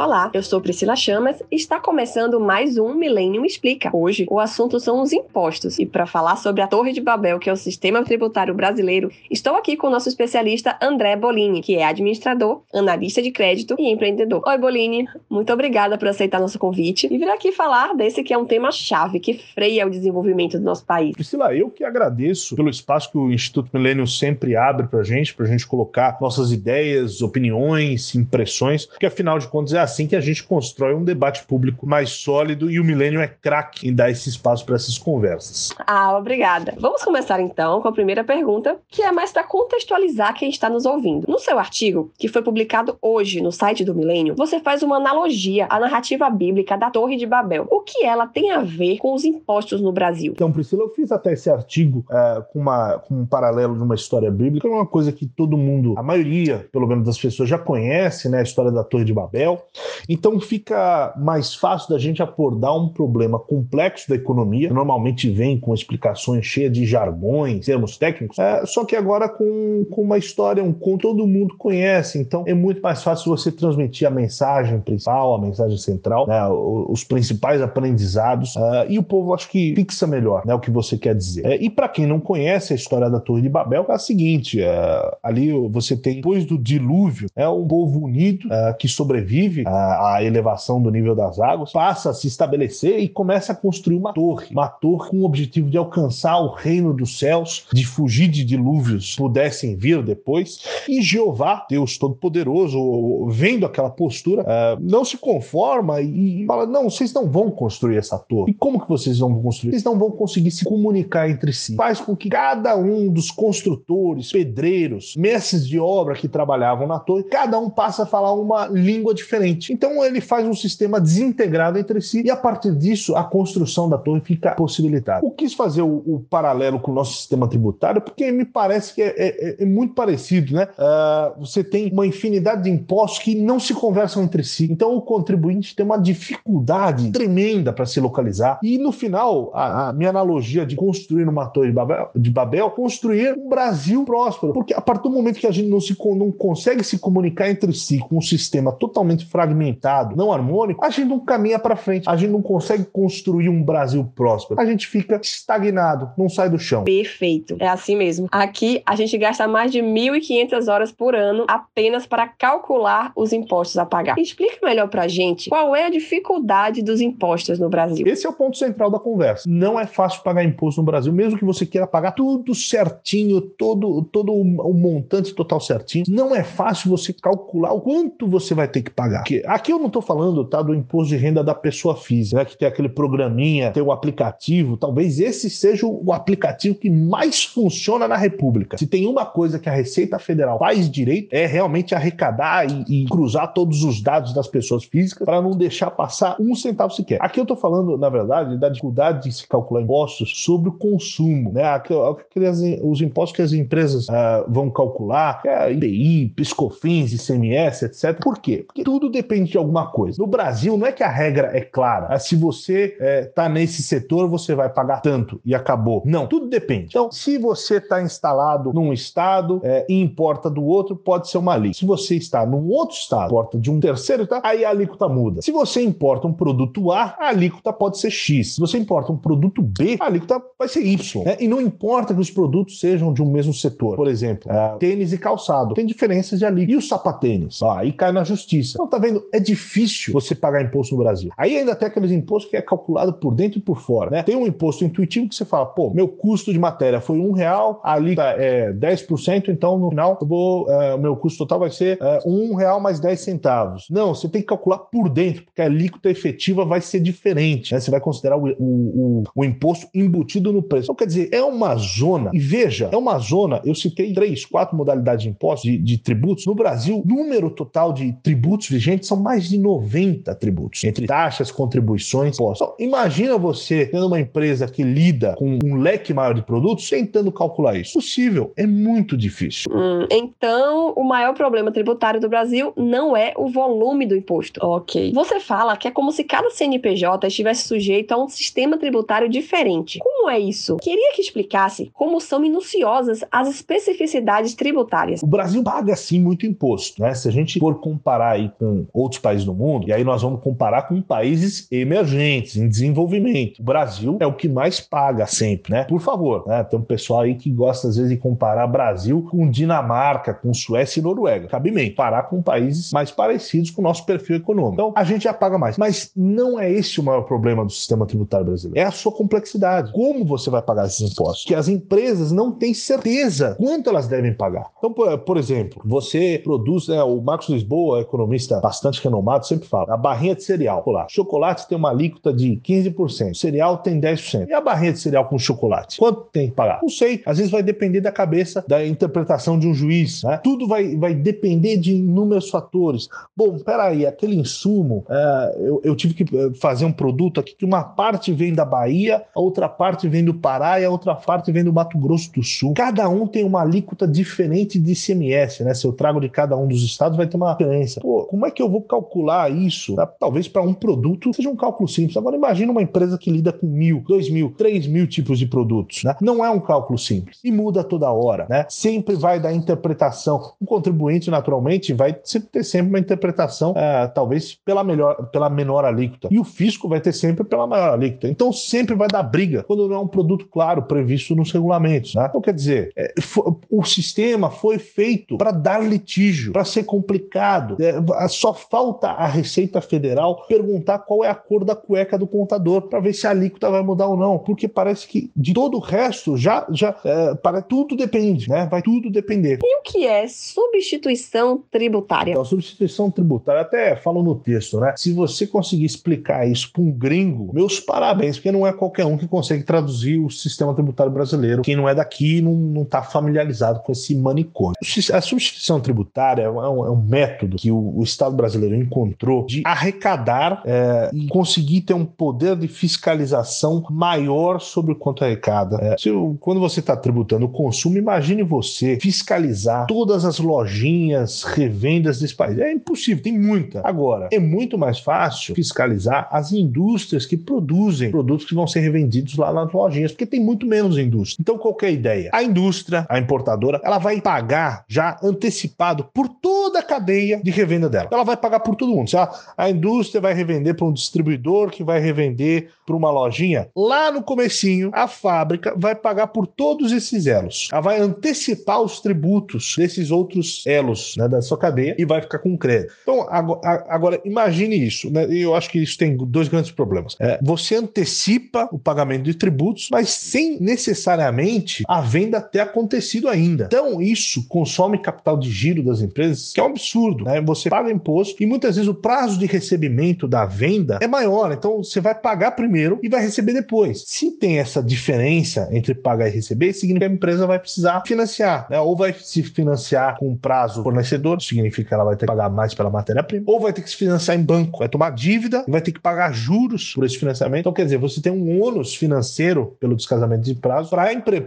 Olá, eu sou Priscila Chamas e está começando mais um Millennium Explica. Hoje o assunto são os impostos e para falar sobre a Torre de Babel, que é o sistema tributário brasileiro, estou aqui com o nosso especialista André Bolini, que é administrador, analista de crédito e empreendedor. Oi Bolini, muito obrigada por aceitar nosso convite e vir aqui falar desse que é um tema chave que freia o desenvolvimento do nosso país. Priscila, eu que agradeço pelo espaço que o Instituto Millennium sempre abre para gente, para gente colocar nossas ideias, opiniões, impressões, porque afinal de contas é assim que a gente constrói um debate público mais sólido e o Millennium é craque em dar esse espaço para essas conversas. Ah, obrigada. Vamos começar então com a primeira pergunta, que é mais para contextualizar quem está nos ouvindo. No seu artigo, que foi publicado hoje no site do Milênio, você faz uma analogia à narrativa bíblica da Torre de Babel. O que ela tem a ver com os impostos no Brasil? Então, Priscila, eu fiz até esse artigo é, com, uma, com um paralelo de uma história bíblica, é uma coisa que todo mundo, a maioria, pelo menos das pessoas, já conhece, né? A história da Torre de Babel. Então fica mais fácil da gente abordar um problema complexo da economia, normalmente vem com explicações cheias de jargões, termos técnicos, é, só que agora com, com uma história, um conto todo mundo conhece. Então é muito mais fácil você transmitir a mensagem principal, a mensagem central, né? os principais aprendizados, uh, e o povo acho que fixa melhor né? o que você quer dizer. É, e para quem não conhece a história da Torre de Babel, é a seguinte: é, ali você tem, depois do dilúvio, é um povo unido uh, que sobrevive à elevação do nível das águas, passa a se estabelecer e começa a construir uma torre. Uma torre com o objetivo de alcançar o reino dos céus, de fugir de dilúvios pudessem vir depois. E Jeová, Deus Todo-Poderoso, vendo aquela postura, uh, não se conforma e fala: não, vocês não vão construir essa torre. E como que vocês vão construir? Vocês não vão conseguir se comunicar entre si. Faz com que cada um dos construtores, pedreiros, mestres de obra que trabalhavam na torre, cada um passe a falar uma língua diferente. Então ele faz um sistema desintegrado entre si e a partir disso a construção da torre fica possibilitada. Eu quis fazer o, o paralelo com o nosso sistema tributário porque me parece que é, é, é muito parecido, né? Uh, você tem uma infinidade de impostos que não se conversam entre si. Então o contribuinte tem uma dificuldade tremenda para se localizar. E no final, a, a, minha analogia de construir uma torre de Babel, de Babel, construir um Brasil próspero. Porque a partir do momento que a gente não, se, não consegue se comunicar entre si com um sistema totalmente fragmentado, não harmônico, a gente não caminha para frente. A gente não consegue construir um Brasil próspero. A gente fica estagnado, não sai do chão. Perfeito. É assim mesmo. Aqui a gente gasta mais de 1.500 horas por ano apenas para calcular os impostos a pagar. Explica melhor pra gente qual é a dificuldade dos impostos no Brasil. Esse é o ponto central da conversa. Não é fácil pagar imposto no Brasil, mesmo que você queira pagar tudo certinho, todo, todo o montante total certinho. Não é fácil você calcular o quanto você vai ter que pagar. Porque aqui eu não estou falando tá, do imposto de renda da pessoa física, né, que tem aquele programinha, tem o aplicativo. Talvez esse seja o aplicativo que mais funciona na República. Se tem uma coisa que a Receita Federal faz direito, é realmente arrecadar e, e cruzar todos os dados das pessoas físicas para não deixar passar um centavo sequer. Aqui eu estou falando, na verdade, da dificuldade de se calcular impostos sobre o consumo, né? Aqueles, os impostos que as empresas uh, vão calcular, é IPI, PiscoFins, ICMS, etc. Por quê? Porque tudo depende de alguma coisa. No Brasil, não é que a regra é clara. Ah, se você está é, nesse setor, você vai pagar tanto e acabou. Não, tudo depende. Então, se você está instalado num estado é, e importa do outro, pode ser uma lei. Se você está num outro estado, importa de um terceiro estado, aí a alíquota muda. Se você importa um produto A, a alíquota pode ser X. Se você importa um produto B, a alíquota vai ser Y. Né? E não importa que os produtos sejam de um mesmo setor. Por exemplo, é, tênis e calçado. Tem diferenças de alíquota. E o sapatênis? Ah, aí cai na justiça. Então, tá vendo? É difícil você pagar imposto no Brasil. Aí ainda tem aqueles impostos que é calculado por dentro e por fora. Né? Tem um imposto intuitivo que você fala, pô, meu custo de matéria foi um real, a alíquota é 10%, então no final eu vou, é, meu custo total vai ser é, um real mais 10 centavos. Não, você tem que calcular por dentro, porque a alíquota efetiva vai ser diferente. Né? Você vai considerar o, o, o, o imposto embutido no preço. Então, quer dizer, é uma zona, e veja, é uma zona, eu citei três, quatro modalidades de impostos, de, de tributos. No Brasil, número total de tributos vigentes são mais de 90 tributos, entre taxas, contribuições, impostos. Então, imagina você tendo uma empresa que lida com um leque maior de produtos, tentando calcular isso. Possível, é muito difícil. Hum, então, o maior problema tributário do Brasil não é o volume do imposto. Ok. Você fala que é como se cada CNPJ estivesse sujeito a um sistema tributário diferente. Como é isso? Queria que explicasse como são minuciosas as especificidades tributárias. O Brasil paga sim muito imposto, né? Se a gente for comparar aí com outros países do mundo, e aí nós vamos comparar com países emergentes, em desenvolvimento. O Brasil é o que mais paga sempre, né? Por favor, né? Tem um pessoal aí que gosta às vezes de comparar Brasil com Dinamarca, com Suécia e Noruega. Cabimento, parar com países mais parecidos com o nosso perfil econômico. Então, a gente já paga mais. Mas não é esse o maior problema do sistema tributário brasileiro. É a sua complexidade. Como você vai pagar esses impostos? Que as empresas não têm certeza quanto elas devem pagar. Então, por exemplo, você produz, né, o Marcos Lisboa, economista bastante renomado, sempre fala, a barrinha de cereal. Lá, chocolate tem uma alíquota de 15%, cereal tem 10%. E a barrinha de cereal com chocolate? Quanto tem que pagar? Não sei. Às vezes vai depender da cabeça da interpretação de um juiz. Né? Tudo vai, vai depender de inúmeros fatores. Bom, peraí, aquele insumo, é, eu, eu tive que eh, fazer um produto aqui que uma parte vem da Bahia, a outra parte vem do Pará e a outra parte vem do Mato Grosso do Sul. Cada um tem uma alíquota diferente de ICMS, né? Se eu trago de cada um dos estados, vai ter uma diferença. Pô, como é que eu vou calcular isso? Tá? Talvez para um produto seja um cálculo simples. Agora imagine uma empresa que lida com mil, dois mil, três mil tipos de produtos, né? Não é um cálculo simples e muda toda hora, né? Sempre vai dar interpretação. O contribuinte, naturalmente, vai ter sempre uma interpretação, é, talvez pela melhor, pela menor alíquota. E o fisco vai ter sempre pela maior alíquota. Então sempre vai dar briga quando não é um produto claro previsto nos regulamentos, né? Então quer dizer, é, o sistema foi feito para dar litígio, para ser complicado. É, só falta a Receita Federal perguntar qual é a cor da cueca do contador para ver se a alíquota vai mudar ou não, porque parece que de todo o resto já já é, para tudo depende, né? Vai tudo depender. E o que é substituição tributária? Então, substituição tributária até falo no texto, né? Se você conseguir explicar isso para um gringo, meus parabéns, porque não é qualquer um que consegue traduzir o sistema tributário brasileiro. Quem não é daqui não está familiarizado com esse manicômio. A substituição tributária é um, é um método que o, o, Estado brasileiro encontrou de arrecadar é, e conseguir ter um poder de fiscalização maior sobre o quanto arrecada. É, se, quando você está tributando o consumo, imagine você fiscalizar todas as lojinhas, revendas desse país. É impossível, tem muita. Agora, é muito mais fácil fiscalizar as indústrias que produzem produtos que vão ser revendidos lá nas lojinhas, porque tem muito menos indústria. Então, qual é ideia? A indústria, a importadora, ela vai pagar já antecipado por toda a cadeia de revenda dela. Ela vai pagar por todo mundo. Se a, indústria vai revender para um distribuidor que vai revender para uma lojinha, lá no comecinho, a fábrica vai pagar por todos esses elos. Ela vai antecipar os tributos desses outros elos né, da sua cadeia e vai ficar com crédito. Então, agora, agora imagine isso. Né? Eu acho que isso tem dois grandes problemas. É, você antecipa o pagamento de tributos, mas sem necessariamente a venda ter acontecido ainda. Então, isso consome capital de giro das empresas, que é um absurdo. Né? Você paga imposto e muitas vezes o prazo de recebimento da venda é maior. Então, você vai pagar primeiro e vai receber depois. Se tem essa diferença entre pagar e receber, significa que a empresa vai precisar financiar, né? ou vai se financiar com prazo fornecedor, significa que ela vai ter que pagar mais pela matéria-prima, ou vai ter que se financiar em banco, vai tomar dívida e vai ter que pagar juros por esse financiamento. Então, quer dizer, você tem um ônus financeiro pelo descasamento de prazo para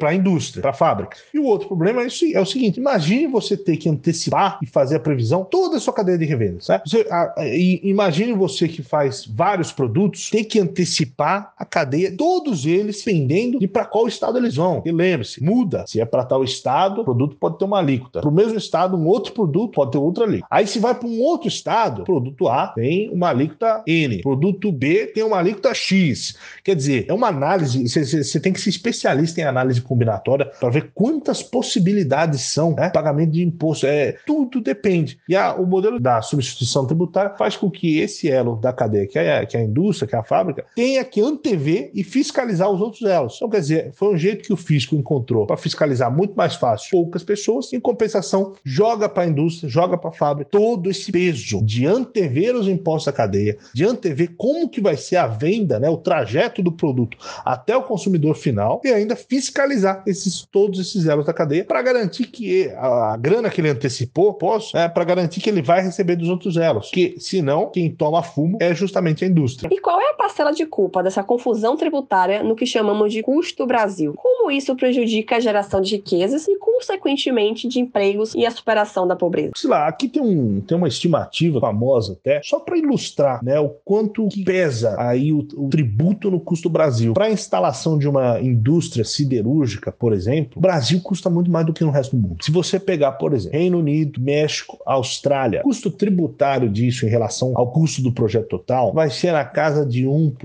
a indústria, para a fábrica. E o outro problema é, isso, é o seguinte: imagine você ter que antecipar e fazer a previsão toda a sua cadeia de Né? Você, a, a, imagine você que faz vários produtos, ter que antecipar a cadeia, todos eles dependendo de para qual estado eles vão. E lembre-se, muda. Se é para tal estado, o produto pode ter uma alíquota. Para o mesmo estado, um outro produto pode ter outra alíquota. Aí se vai para um outro estado, produto A tem uma alíquota N, produto B tem uma alíquota X. Quer dizer, é uma análise, você tem que ser especialista em análise combinatória para ver quantas possibilidades são né? pagamento de imposto. É, tudo depende. E a, o modelo da substituição tributária faz com que esse elo da cadeia, que é, que é a indústria, que é a fábrica, tenha que antever e fiscalizar os outros elos. Então, quer dizer, foi um jeito que o fisco encontrou para fiscalizar muito mais fácil poucas pessoas, em compensação, joga para a indústria, joga para a fábrica todo esse peso de antever os impostos da cadeia, de antever como que vai ser a venda, né, o trajeto do produto até o consumidor final e ainda fiscalizar esses todos esses elos da cadeia para garantir que a, a, grana que ele antecipou, posso, é para garantir que ele vai receber dos outros elos, que senão quem toma fumo é justamente a indústria. E qual é a parcela de culpa dessa confusão tributária no que chamamos de custo Brasil? Como isso prejudica a geração de riquezas e, consequentemente, de empregos e a superação da pobreza? Sei lá, aqui tem, um, tem uma estimativa famosa até, só para ilustrar né, o quanto pesa aí o, o tributo no custo Brasil. Para a instalação de uma indústria siderúrgica, por exemplo, o Brasil custa muito mais do que no resto do mundo. Se você pegar, por exemplo, Reino Unido, México, Austrália, custo tributário tributário disso em relação ao custo do projeto total vai ser na casa de 1%,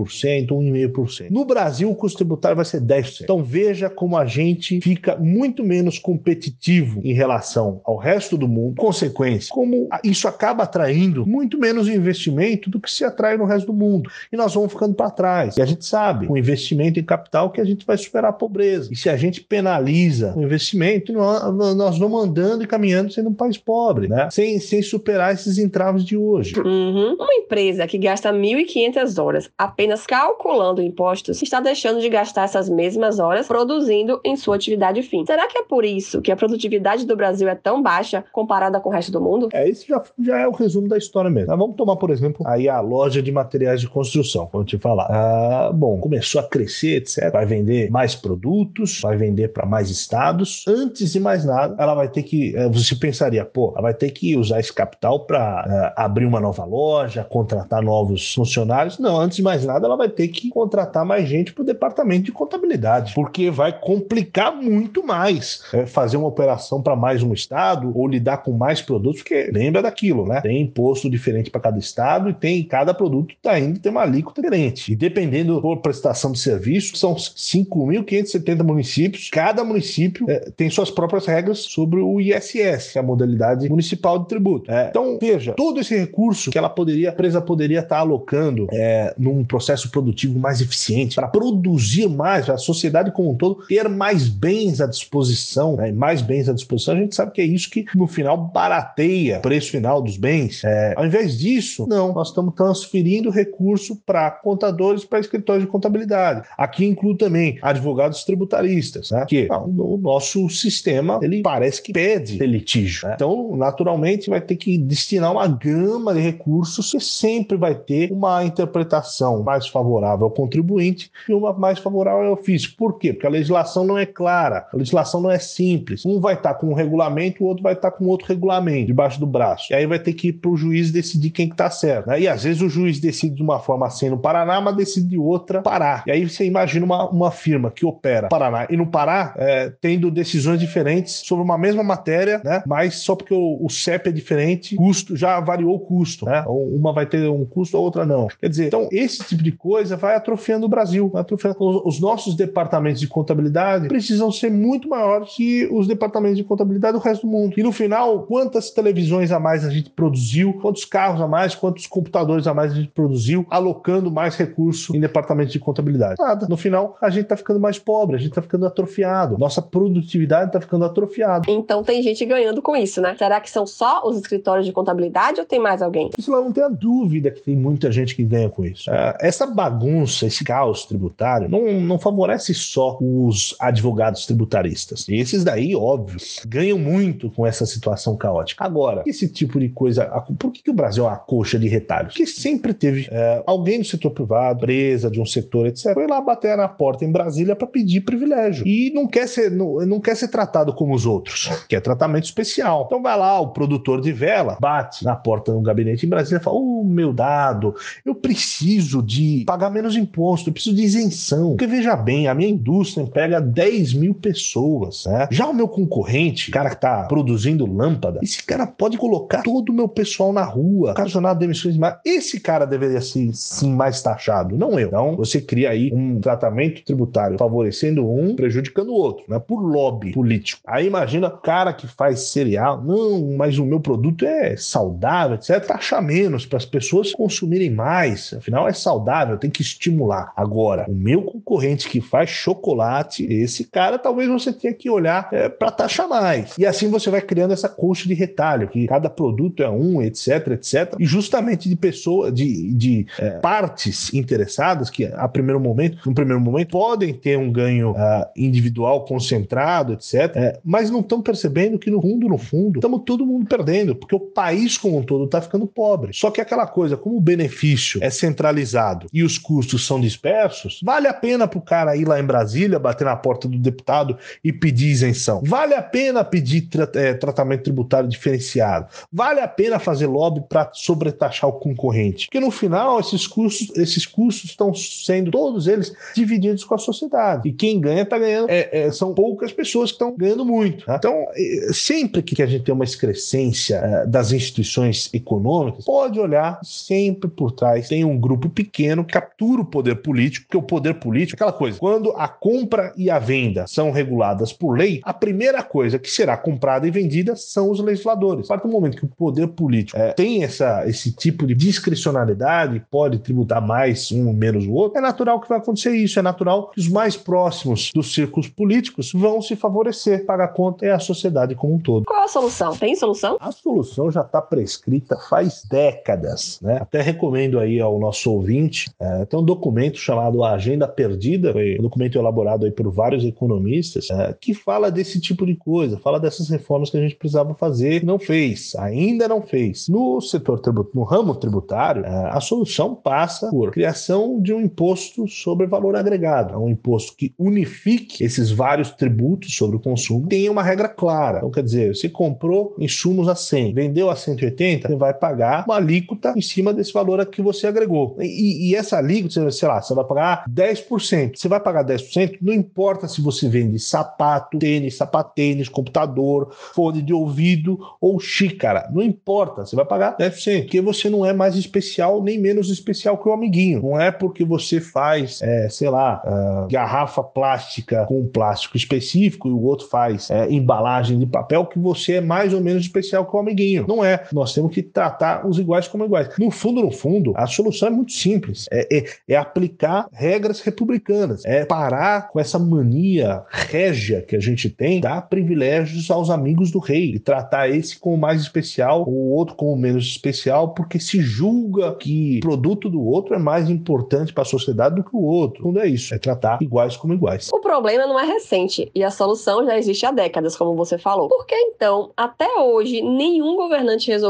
1,5%. No Brasil, o custo tributário vai ser 10%. Então veja como a gente fica muito menos competitivo em relação ao resto do mundo. Consequência, como isso acaba atraindo muito menos investimento do que se atrai no resto do mundo. E nós vamos ficando para trás. E a gente sabe, com investimento em capital, que a gente vai superar a pobreza. E se a gente penaliza o investimento, nós vamos andando e caminhando sendo um país pobre, né? Sem, sem superar esses entraves de hoje. Uhum. Uma empresa que gasta 1.500 horas apenas calculando impostos está deixando de gastar essas mesmas horas produzindo em sua atividade fim. Será que é por isso que a produtividade do Brasil é tão baixa comparada com o resto do mundo? É, isso já, já é o resumo da história mesmo. Mas vamos tomar, por exemplo, aí a loja de materiais de construção, vou te falar. Ah, bom, começou a crescer, etc. Vai vender mais produtos, vai vender para mais estados. Antes de mais nada, ela vai ter que. Eh, você pensaria, pô, ela vai ter que usar esse capital para uh, abrir uma nova loja, contratar novos funcionários. Não, antes de mais nada, ela vai ter que contratar mais gente para o departamento de contabilidade, porque vai complicar muito mais é, fazer uma operação para mais um estado ou lidar com mais produtos, porque lembra daquilo, né? Tem imposto diferente para cada estado e tem cada produto tá indo tem uma alíquota diferente. E dependendo por prestação de serviço, são 5.570 municípios. Cada município é, tem suas próprias regras sobre o ISS, é a modalidade municipal de tributo. É, então, veja, todo esse recurso que ela poderia, a empresa poderia estar tá alocando é, num processo produtivo mais eficiente, para produzir mais, a sociedade como um todo ter mais bens à disposição, né, mais bens à disposição, a gente sabe que é isso que no final barateia o preço final dos bens. É, ao invés disso, não, nós estamos transferindo recurso para contadores, para escritórios de contabilidade. Aqui inclui também advogados tributaristas, né, que não, o nosso sistema ele parece que pede litígio. Né? Então, naturalmente, vai ter que destinar uma gama de recursos que sempre vai ter uma interpretação mais favorável ao contribuinte e uma mais favorável ao físico. Por quê? Porque a legislação não é clara, a legislação não é simples. Um vai estar com um regulamento, o outro vai estar com outro regulamento debaixo do braço. E aí vai ter que ir para o juiz decidir quem que tá certo. Né? E às vezes o juiz decide de uma forma assim no Paraná, mas decide de outra Pará. E aí você imagina uma, uma firma que opera Paraná e no Pará, é, tendo decisões diferentes sobre uma mesma matéria, né? Mas só porque o, o CEP é diferente, custo já variou o custo, né? Uma vai ter um custo, a outra não. Quer dizer, então esse tipo de coisa vai atrofiando o Brasil, vai atrofiando os nossos departamentos de contabilidade precisam ser muito maiores que os departamentos de contabilidade do resto do mundo. E no final, quantas televisões a mais a gente produziu, quantos carros a mais, quantos computadores a mais a gente produziu, alocando mais recurso em departamentos de contabilidade? Nada. No final, a gente está ficando mais pobre, a gente está ficando atrofiado, nossa produtividade está ficando atrofiada. Então tem gente ganhando com isso, né? Será que são só os escritórios de contabilidade ou tem mais alguém? Isso não tem a dúvida que tem muita gente que ganha com isso. É, essa bagunça, esse caos tributário, não, não favorece só os advogados tributaristas. Esses daí, óbvio, ganham muito com essa situação caótica. Agora, esse tipo de coisa, por que, que o Brasil é uma coxa de retalhos? Porque sempre teve é, alguém do setor privado, empresa de um setor, etc., foi lá bater na porta em Brasília para pedir privilégio. E não quer, ser, não, não quer ser tratado como os outros, que é tratamento especial. Então vai lá, o produtor de vela bate na porta do gabinete em Brasília e fala: Ô oh, meu dado, eu preciso de pagar menos imposto, eu preciso de isenção. Porque veja bem, a minha indústria pega 10 mil pessoas. Né? Já o meu concorrente, o cara que está produzindo lâmpada, esse cara pode colocar todo o meu pessoal na rua, ocasionar demissões. Mas esse cara deveria ser sim mais taxado, não eu. Então você cria aí um tratamento tributário favorecendo um, prejudicando o outro, né? Por lobby político. Aí imagina o cara que faz cereal, não, mas o meu produto é saudável, etc. Taxa menos para as pessoas consumirem mais. Afinal, é saudável, tem que estimular. Agora, o meu concorrente que faz chocolate, esse cara talvez você tenha que olhar é, para taxar mais. E assim você vai criando essa coxa de retalho, que cada produto é um, etc, etc. E justamente de pessoas, de, de é, partes interessadas que a primeiro momento, no primeiro momento, podem ter um ganho uh, individual concentrado, etc. É, mas não estão percebendo que no fundo, no fundo, estamos todo mundo perdendo, porque o país como um todo está ficando pobre. Só que aquela coisa, como o benefício é centralizado e os custos são dispersos, vale a pena para o cara ir lá em Brasília, bater na porta do deputado e pedir isenção. Vale a pena pedir tra é, tratamento tributário diferenciado. Vale a pena fazer lobby para sobretaxar o concorrente. Porque no final, esses custos, esses custos estão sendo todos eles divididos com a sociedade. E quem ganha está ganhando. É, é, são poucas pessoas que estão ganhando muito. Tá? Então, é, sempre que a gente tem uma excrescência é, das instituições instituições econômicas, pode olhar sempre por trás. Tem um grupo pequeno que captura o poder político, porque o poder político, aquela coisa, quando a compra e a venda são reguladas por lei, a primeira coisa que será comprada e vendida são os legisladores. A partir do momento que o poder político é, tem essa, esse tipo de discricionalidade, pode tributar mais um ou menos o outro, é natural que vai acontecer isso. É natural que os mais próximos dos círculos políticos vão se favorecer. Pagar conta é a sociedade como um todo. Qual a solução? Tem solução? A solução já está prescrita faz décadas. Né? Até recomendo aí ao nosso ouvinte, é, tem um documento chamado A Agenda Perdida, um documento elaborado aí por vários economistas, é, que fala desse tipo de coisa, fala dessas reformas que a gente precisava fazer, não fez, ainda não fez. No setor tributário, no ramo tributário, é, a solução passa por criação de um imposto sobre valor agregado, é um imposto que unifique esses vários tributos sobre o consumo, tem uma regra clara. Então, quer dizer, você comprou insumos a 100, vendeu a 180, você vai pagar uma alíquota em cima desse valor que você agregou. E, e essa alíquota, sei lá, você vai pagar 10%. Você vai pagar 10%, não importa se você vende sapato, tênis, sapatênis, computador, fone de ouvido ou xícara. Não importa, você vai pagar 10%, porque você não é mais especial nem menos especial que o amiguinho. Não é porque você faz, é, sei lá, uh, garrafa plástica com plástico específico e o outro faz é, embalagem de papel que você é mais ou menos especial que o amiguinho. Não é. Nós temos que tratar os iguais como iguais. No fundo, no fundo, a solução é muito simples. É, é, é aplicar regras republicanas. É parar com essa mania régia que a gente tem, dar privilégios aos amigos do rei e tratar esse como mais especial, o outro como menos especial, porque se julga que o produto do outro é mais importante para a sociedade do que o outro. Não é isso, é tratar iguais como iguais. O problema não é recente e a solução já existe há décadas, como você falou. Por que então, até hoje, nenhum governante resolveu?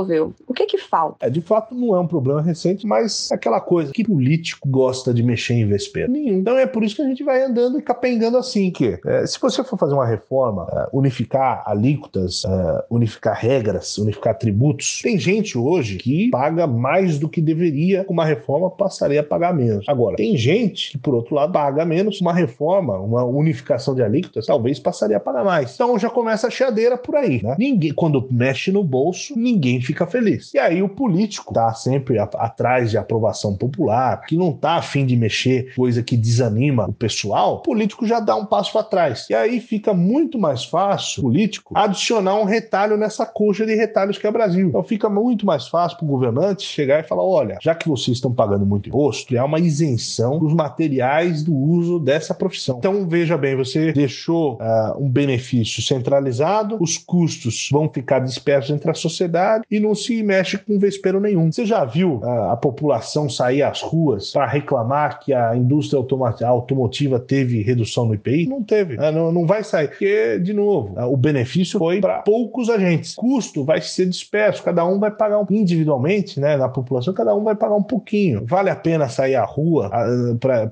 O que que falta? É, de fato, não é um problema recente, mas é aquela coisa que político gosta de mexer em vespeiro. Nenhum. Então é por isso que a gente vai andando e capengando assim, que é, se você for fazer uma reforma, é, unificar alíquotas, é, unificar regras, unificar tributos, tem gente hoje que paga mais do que deveria, uma reforma passaria a pagar menos. Agora, tem gente que, por outro lado, paga menos, uma reforma, uma unificação de alíquotas, talvez passaria a pagar mais. Então já começa a cheadeira por aí, né? Ninguém, quando mexe no bolso, ninguém fica feliz. E aí o político tá sempre a, atrás de aprovação popular, que não tá afim de mexer, coisa que desanima o pessoal, o político já dá um passo para trás. E aí fica muito mais fácil, político, adicionar um retalho nessa coxa de retalhos que é o Brasil. Então fica muito mais fácil para o governante chegar e falar: olha, já que vocês estão pagando muito imposto, é uma isenção dos materiais do uso dessa profissão. Então veja bem, você deixou uh, um benefício centralizado, os custos vão ficar dispersos entre a sociedade e não se mexe com vespeiro nenhum. Você já viu uh, a população sair às ruas para reclamar que a indústria automotiva teve redução no IPI? Não teve. Uh, não, não vai sair. Porque, de novo, o benefício foi para poucos agentes. Custo vai ser disperso, cada um vai pagar um, individualmente, né, na população, cada um vai pagar um pouquinho. Vale a pena sair à rua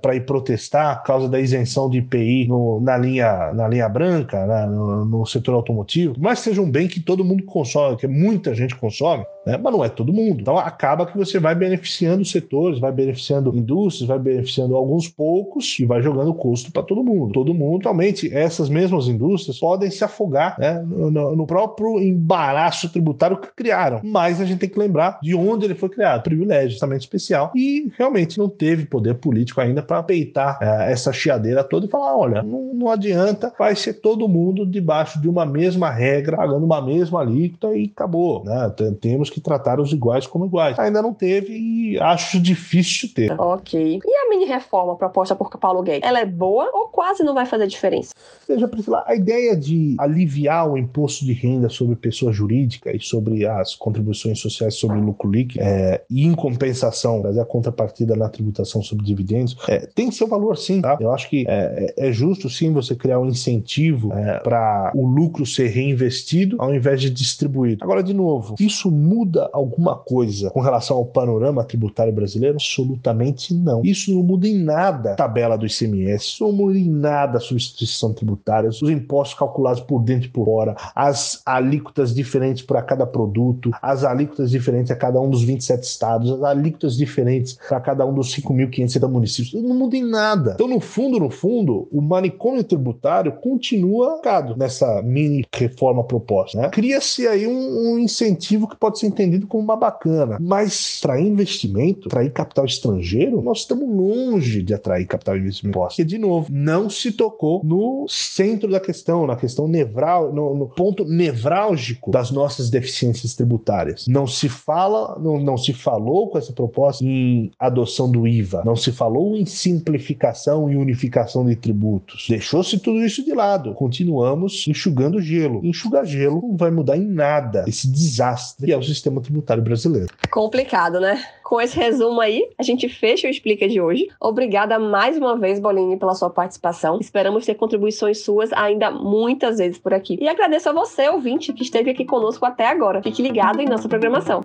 para ir protestar por causa da isenção de IPI no, na, linha, na linha branca, né, no, no setor automotivo? Mas seja um bem que todo mundo consome, que muita gente consome, consome, né? mas não é todo mundo. Então acaba que você vai beneficiando setores, vai beneficiando indústrias, vai beneficiando alguns poucos e vai jogando custo para todo mundo. Todo mundo, realmente, essas mesmas indústrias podem se afogar né, no, no, próprio embaraço tributário que criaram. Mas a gente tem que lembrar de onde ele foi criado. Privilégio, justamente especial. E realmente não teve poder político ainda para peitar é, essa chiadeira toda e falar: olha, não, não adianta, vai ser todo mundo debaixo de uma mesma regra, pagando uma mesma alíquota e acabou. Né? Temos que tratar os iguais como iguais. Ainda não teve e acho difícil ter. Ok. E a mini reforma proposta por Paulo Guedes? Ela é boa ou quase não vai fazer diferença? Veja, Priscila, a ideia de aliviar o imposto de renda sobre pessoa jurídica e sobre as contribuições sociais sobre lucro líquido é, e, em compensação, trazer a contrapartida na tributação sobre dividendos, é, tem seu valor sim. Tá? Eu acho que é, é, é justo sim você criar um incentivo é, para o lucro ser reinvestido ao invés de distribuído. Agora, de novo, isso muda muda alguma coisa com relação ao panorama tributário brasileiro? Absolutamente não. Isso não muda em nada a tabela do ICMS, isso não muda em nada a substituição tributária, os impostos calculados por dentro e por fora, as alíquotas diferentes para cada produto, as alíquotas diferentes a cada um dos 27 estados, as alíquotas diferentes para cada um dos 5.570 municípios. Não muda em nada. Então, no fundo, no fundo, o manicômio tributário continua nessa mini reforma proposta. Né? Cria-se aí um, um incentivo que pode ser entendido como uma bacana. Mas para investimento, atrair capital estrangeiro, nós estamos longe de atrair capital investimento. Porque, de novo, não se tocou no centro da questão, na questão nevral, no, no ponto nevrálgico das nossas deficiências tributárias. Não se fala, não, não se falou com essa proposta em adoção do IVA, não se falou em simplificação e unificação de tributos. Deixou-se tudo isso de lado. Continuamos enxugando gelo. Enxugar gelo não vai mudar em nada esse desastre que é o sistema tributário brasileiro. Complicado, né? Com esse resumo aí, a gente fecha o Explica de hoje. Obrigada mais uma vez, Bolini, pela sua participação. Esperamos ter contribuições suas ainda muitas vezes por aqui. E agradeço a você, ouvinte, que esteve aqui conosco até agora. Fique ligado em nossa programação.